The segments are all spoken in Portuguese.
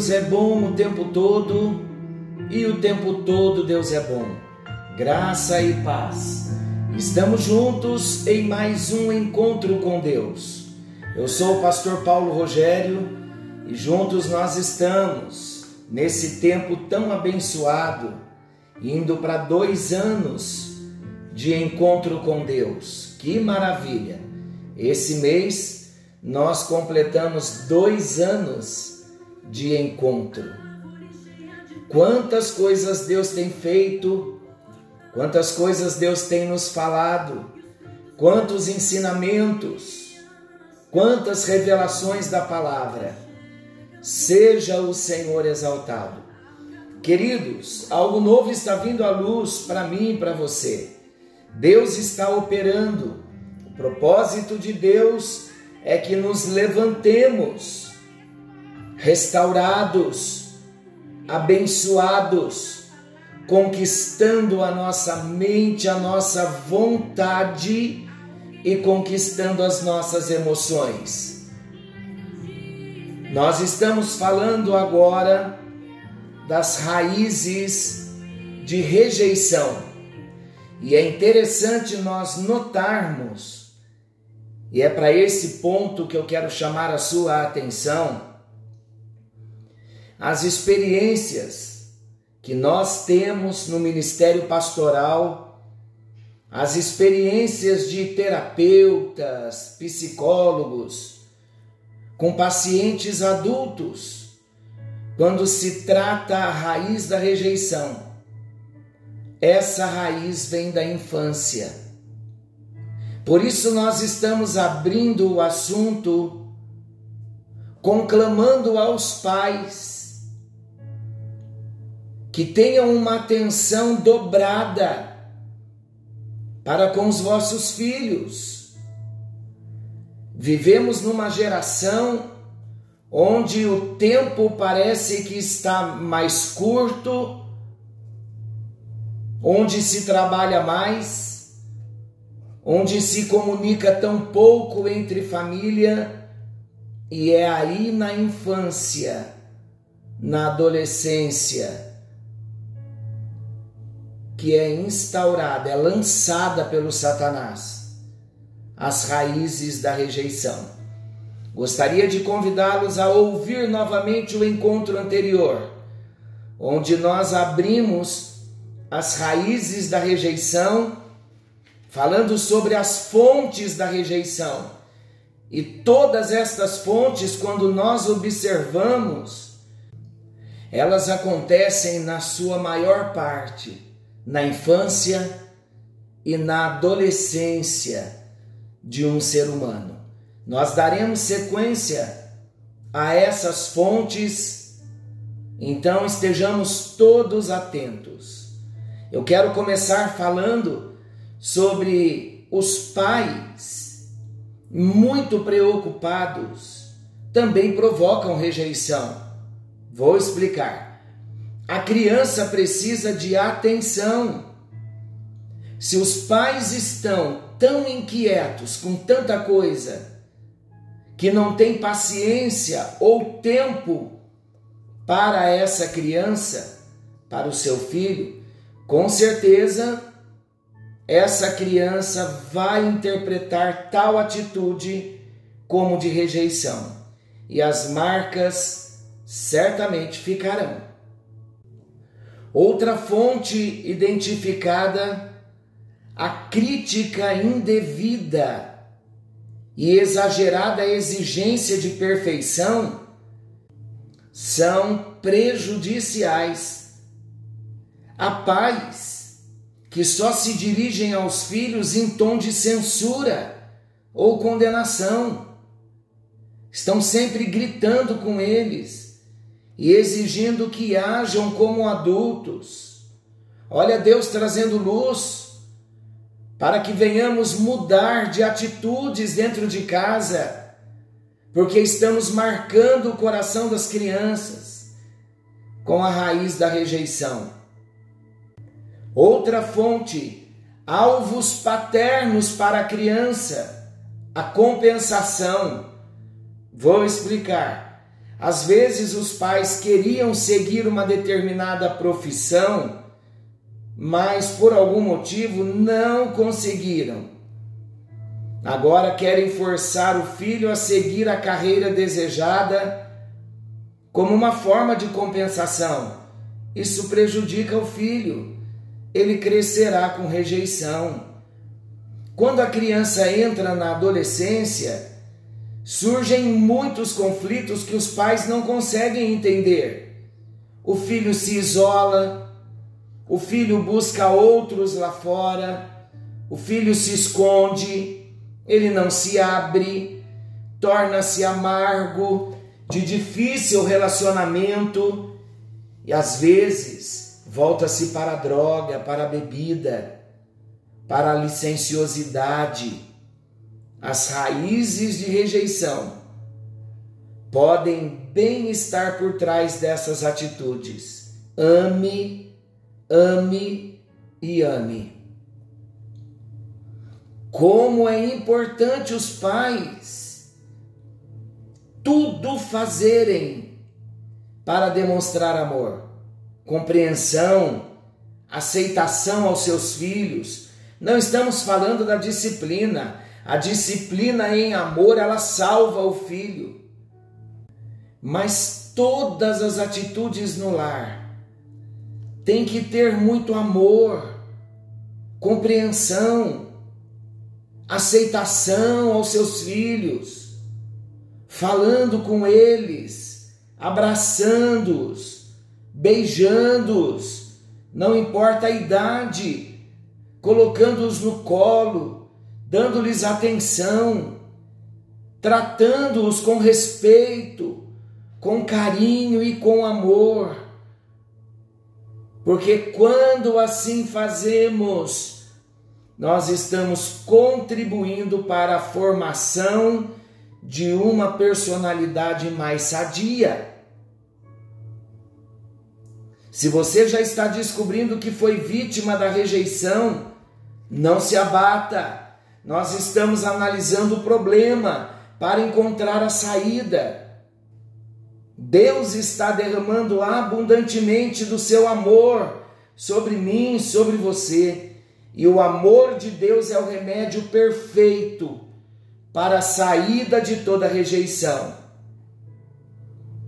Deus é bom o tempo todo e o tempo todo Deus é bom. Graça e paz. Estamos juntos em mais um encontro com Deus. Eu sou o pastor Paulo Rogério e juntos nós estamos nesse tempo tão abençoado, indo para dois anos de encontro com Deus. Que maravilha! Esse mês nós completamos dois anos de encontro. Quantas coisas Deus tem feito, quantas coisas Deus tem nos falado, quantos ensinamentos, quantas revelações da palavra. Seja o Senhor exaltado. Queridos, algo novo está vindo à luz para mim e para você. Deus está operando. O propósito de Deus é que nos levantemos restaurados, abençoados, conquistando a nossa mente, a nossa vontade e conquistando as nossas emoções. Nós estamos falando agora das raízes de rejeição. E é interessante nós notarmos, e é para esse ponto que eu quero chamar a sua atenção, as experiências que nós temos no ministério pastoral, as experiências de terapeutas, psicólogos, com pacientes adultos, quando se trata a raiz da rejeição. Essa raiz vem da infância. Por isso, nós estamos abrindo o assunto, conclamando aos pais que tenham uma atenção dobrada para com os vossos filhos. Vivemos numa geração onde o tempo parece que está mais curto, onde se trabalha mais, onde se comunica tão pouco entre família, e é aí na infância, na adolescência, que é instaurada, é lançada pelo Satanás, as raízes da rejeição. Gostaria de convidá-los a ouvir novamente o encontro anterior, onde nós abrimos as raízes da rejeição, falando sobre as fontes da rejeição. E todas estas fontes, quando nós observamos, elas acontecem na sua maior parte na infância e na adolescência de um ser humano. Nós daremos sequência a essas fontes, então estejamos todos atentos. Eu quero começar falando sobre os pais muito preocupados também provocam rejeição. Vou explicar. A criança precisa de atenção. Se os pais estão tão inquietos com tanta coisa que não tem paciência ou tempo para essa criança, para o seu filho, com certeza essa criança vai interpretar tal atitude como de rejeição e as marcas certamente ficarão. Outra fonte identificada, a crítica indevida e exagerada exigência de perfeição são prejudiciais. Há pais que só se dirigem aos filhos em tom de censura ou condenação. Estão sempre gritando com eles e exigindo que hajam como adultos. Olha Deus trazendo luz para que venhamos mudar de atitudes dentro de casa, porque estamos marcando o coração das crianças com a raiz da rejeição. Outra fonte, alvos paternos para a criança, a compensação. Vou explicar Às vezes os pais queriam seguir uma determinada profissão, mas por algum motivo não conseguiram. Agora querem forçar o filho a seguir a carreira desejada como uma forma de compensação. Isso prejudica o filho. Ele crescerá com rejeição. Quando a criança entra na adolescência, surgem muitos conflitos que os pais não conseguem entender. O filho se isola, o filho busca outros lá fora, o filho se esconde, ele não se abre, torna-se amargo, de difícil relacionamento e às vezes volta-se para a droga, para a bebida, para a licenciosidade. As raízes de rejeição podem bem estar por trás dessas atitudes. Ame, ame e ame. Como é importante os pais tudo fazerem para demonstrar amor, compreensão, aceitação aos seus filhos. Não estamos falando da disciplina. A disciplina em amor, ela salva o filho. Mas todas as atitudes no lar tem que ter muito amor, compreensão, aceitação aos seus filhos falando com eles, abraçando-os, beijando-os, não importa a idade, colocando-os no colo, dando-lhes atenção, tratando-os com respeito, com carinho e com amor. Porque quando assim fazemos, nós estamos contribuindo para a formação de uma personalidade mais sadia. Se você já está descobrindo que foi vítima da rejeição, não se abata. Nós estamos analisando o problema para encontrar a saída. Deus está derramando abundantemente do seu amor sobre mim, sobre você. E o amor de Deus é o remédio perfeito para a saída de toda rejeição.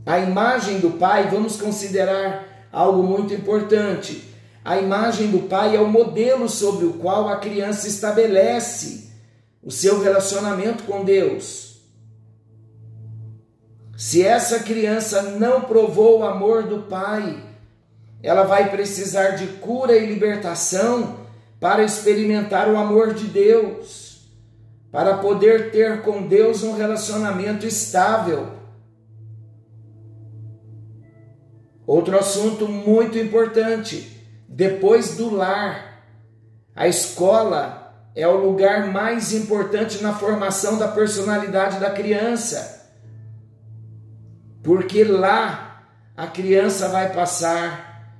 A imagem do Pai, vamos considerar algo muito importante. A imagem do Pai é o modelo sobre o qual a criança estabelece o seu relacionamento com Deus. Se essa criança não provou o amor do Pai, ela vai precisar de cura e libertação para experimentar o amor de Deus para poder ter com Deus um relacionamento estável. Outro assunto muito importante: depois do lar, a escola é o lugar mais importante na formação da personalidade da criança, porque lá a criança vai passar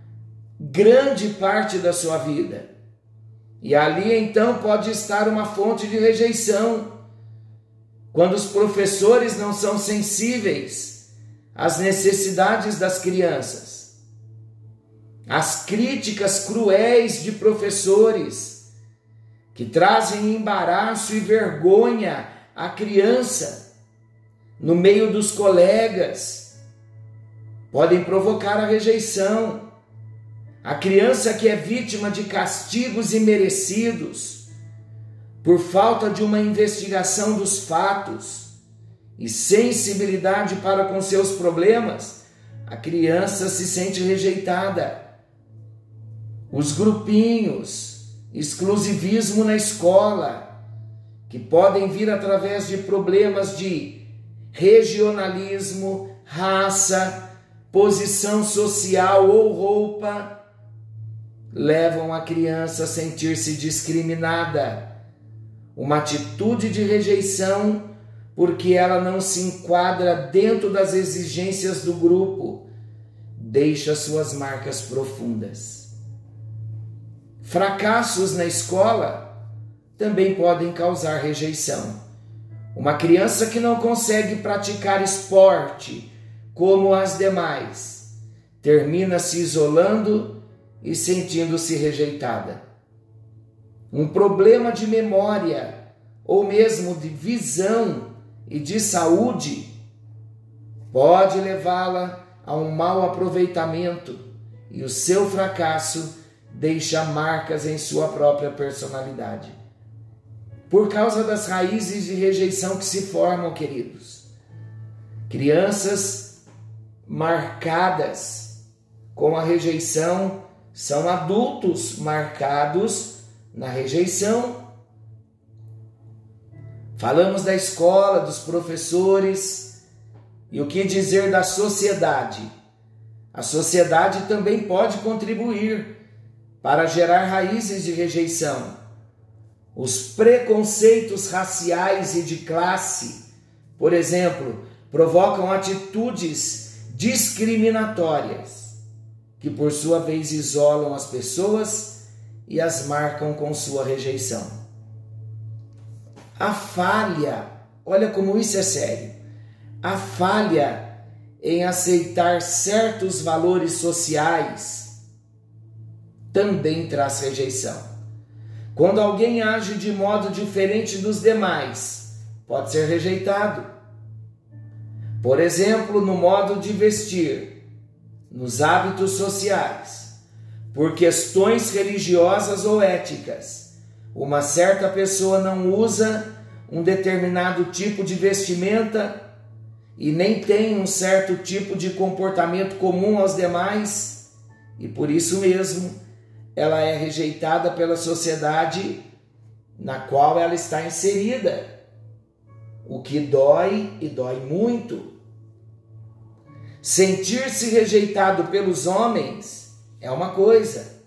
grande parte da sua vida. E ali então pode estar uma fonte de rejeição. Quando os professores não são sensíveis às necessidades das crianças. As críticas cruéis de professores que trazem embaraço e vergonha à criança no meio dos colegas podem provocar a rejeição. A criança que é vítima de castigos imerecidos por falta de uma investigação dos fatos e sensibilidade para com seus problemas, a criança se sente rejeitada. Os grupinhos, exclusivismo na escola, que podem vir através de problemas de regionalismo, raça, posição social ou roupa, levam a criança a sentir-se discriminada, uma atitude de rejeição porque ela não se enquadra dentro das exigências do grupo, deixa suas marcas profundas. Fracassos na escola também podem causar rejeição. Uma criança que não consegue praticar esporte como as demais, termina se isolando e sentindo-se rejeitada. Um problema de memória ou mesmo de visão e de saúde pode levá-la a um mau aproveitamento e o seu fracasso deixa marcas em sua própria personalidade. Por causa das raízes de rejeição que se formam, queridos. Crianças marcadas com a rejeição são adultos marcados na rejeição. Falamos da escola, dos professores e o que dizer da sociedade. A sociedade também pode contribuir para gerar raízes de rejeição. Os preconceitos raciais e de classe, por exemplo, provocam atitudes discriminatórias, que por sua vez isolam as pessoas e as marcam com sua rejeição. A falha, olha como isso é sério, a falha em aceitar certos valores sociais também traz rejeição. Quando alguém age de modo diferente dos demais, pode ser rejeitado. Por exemplo, no modo de vestir, nos hábitos sociais, por questões religiosas ou éticas. Uma certa pessoa não usa um determinado tipo de vestimenta e nem tem um certo tipo de comportamento comum aos demais, e por isso mesmo ela é rejeitada pela sociedade na qual ela está inserida. O que dói e dói muito. Sentir-se rejeitado pelos homens é uma coisa.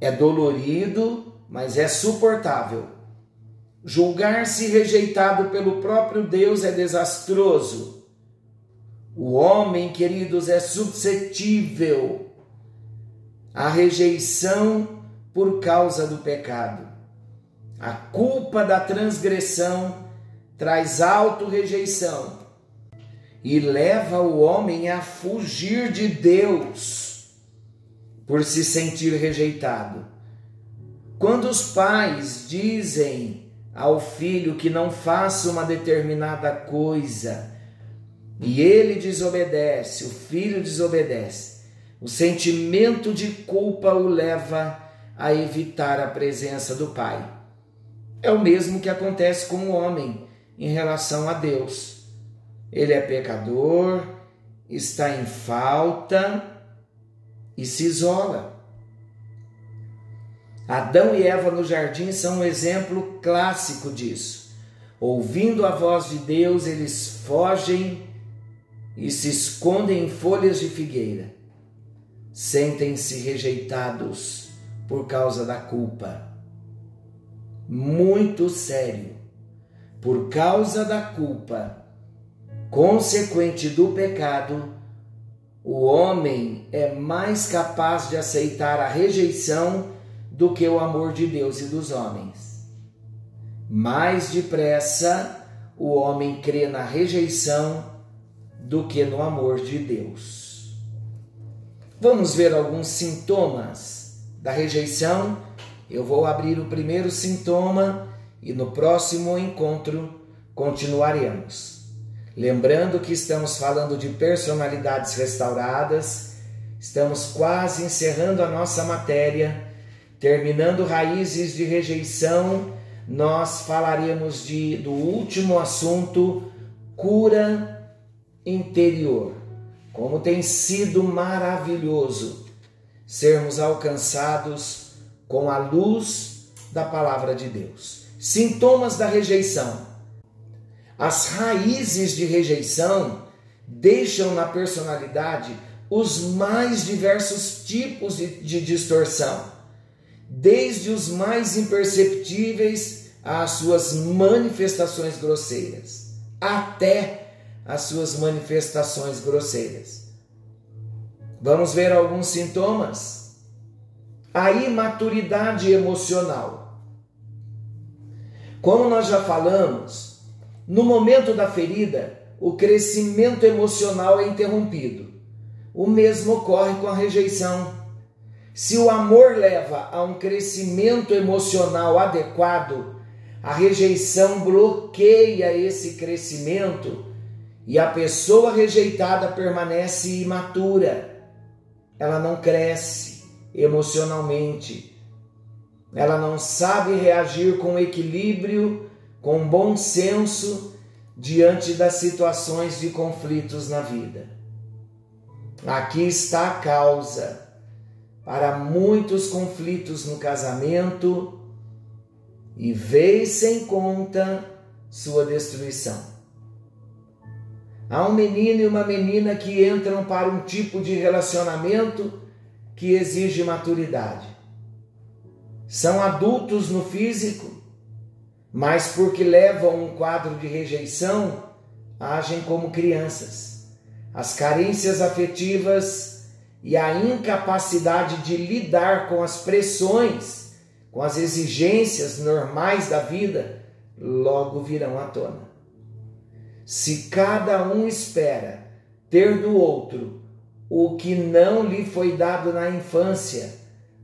É dolorido, mas é suportável. Julgar-se rejeitado pelo próprio Deus é desastroso. O homem, queridos, é suscetível à rejeição por causa do pecado. A culpa da transgressão traz auto-rejeição e leva o homem a fugir de Deus por se sentir rejeitado. Quando os pais dizem ao filho que não faça uma determinada coisa e ele desobedece, o filho desobedece, o sentimento de culpa o leva a evitar a presença do pai. É o mesmo que acontece com o homem em relação a Deus. Ele é pecador, está em falta e se isola. Adão e Eva no jardim são um exemplo clássico disso. Ouvindo a voz de Deus, eles fogem e se escondem em folhas de figueira. Sentem-se rejeitados por causa da culpa. Muito sério. Por causa da culpa, consequente do pecado, o homem é mais capaz de aceitar a rejeição do que o amor de Deus e dos homens. Mais depressa o homem crê na rejeição do que no amor de Deus. Vamos ver alguns sintomas da rejeição. Eu vou abrir o primeiro sintoma e no próximo encontro continuaremos. Lembrando que estamos falando de personalidades restauradas, estamos quase encerrando a nossa matéria Terminando raízes de rejeição, nós falaremos de, do último assunto, cura interior. Como tem sido maravilhoso sermos alcançados com a luz da palavra de Deus. Sintomas da rejeição. As raízes de rejeição deixam na personalidade os mais diversos tipos de, de distorção desde os mais imperceptíveis às suas manifestações grosseiras, até as suas manifestações grosseiras. Vamos ver alguns sintomas? A imaturidade emocional. Como nós já falamos, no momento da ferida, o crescimento emocional é interrompido. O mesmo ocorre com a rejeição. Se o amor leva a um crescimento emocional adequado, a rejeição bloqueia esse crescimento e a pessoa rejeitada permanece imatura. Ela não cresce emocionalmente. Ela não sabe reagir com equilíbrio, com bom senso diante das situações de conflitos na vida. Aqui está a causa para muitos conflitos no casamento e vez sem conta sua destruição. Há um menino e uma menina que entram para um tipo de relacionamento que exige maturidade. São adultos no físico, mas porque levam um quadro de rejeição, agem como crianças. As carências afetivas e a incapacidade de lidar com as pressões, com as exigências normais da vida, logo virão à tona. Se cada um espera ter do outro o que não lhe foi dado na infância,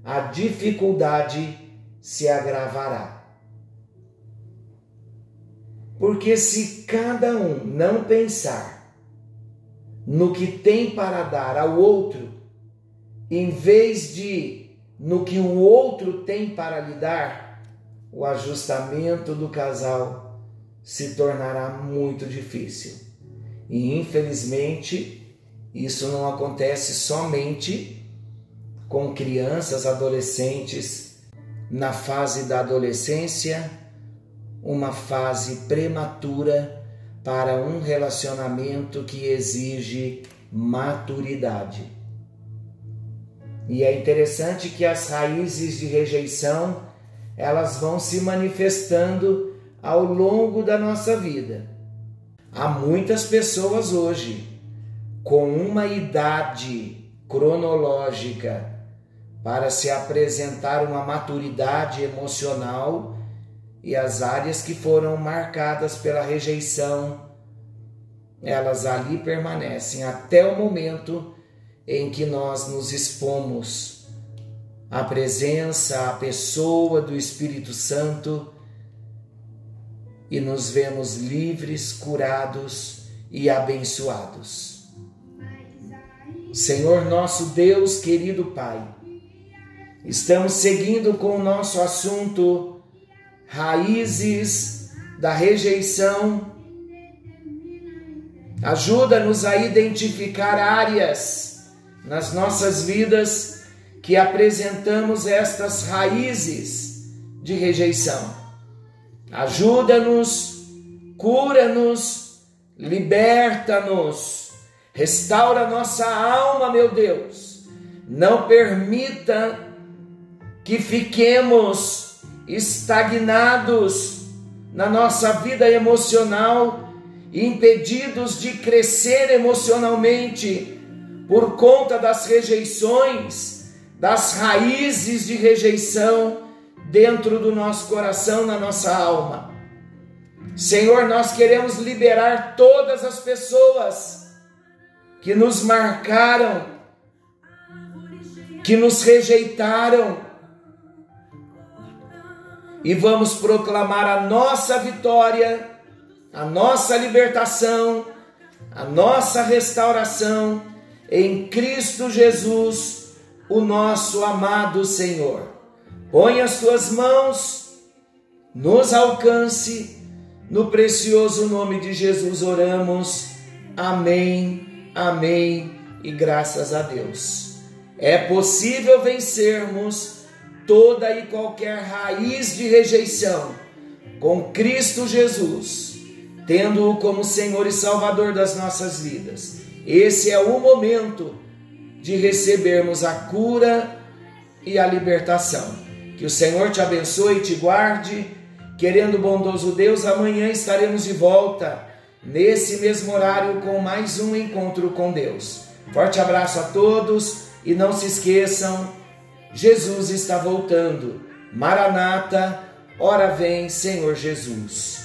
a dificuldade se agravará. Porque se cada um não pensar no que tem para dar ao outro, em vez de no que o outro tem para lhe dar, o ajustamento do casal se tornará muito difícil. E infelizmente, isso não acontece somente com crianças, adolescentes na fase da adolescência uma fase prematura para um relacionamento que exige maturidade. E é interessante que as raízes de rejeição, elas vão se manifestando ao longo da nossa vida. Há muitas pessoas hoje com uma idade cronológica para se apresentar uma maturidade emocional e as áreas que foram marcadas pela rejeição, elas ali permanecem até o momento em que nós nos expomos à presença, à pessoa do Espírito Santo e nos vemos livres, curados e abençoados. Senhor nosso Deus, querido Pai, estamos seguindo com o nosso assunto raízes da rejeição. Ajuda-nos a identificar áreas nas nossas vidas que apresentamos estas raízes de rejeição. Ajuda-nos, cura-nos, liberta-nos, restaura nossa alma, meu Deus. Não permita que fiquemos estagnados na nossa vida emocional, impedidos de crescer emocionalmente por conta das rejeições, das raízes de rejeição dentro do nosso coração, na nossa alma. Senhor, nós queremos liberar todas as pessoas que nos marcaram, que nos rejeitaram, e vamos proclamar a nossa vitória, a nossa libertação, a nossa restauração em Cristo Jesus, o nosso amado Senhor. Põe as tuas mãos, nos alcance, no precioso nome de Jesus oramos. Amém, amém e graças a Deus. É possível vencermos toda e qualquer raiz de rejeição com Cristo Jesus, tendo-o como Senhor e Salvador das nossas vidas. Esse é o momento de recebermos a cura e a libertação. Que o Senhor te abençoe e te guarde. Querendo bondoso Deus, amanhã estaremos de volta nesse mesmo horário com mais um encontro com Deus. Forte abraço a todos e não se esqueçam Jesus está voltando. Maranata, ora vem, Senhor Jesus.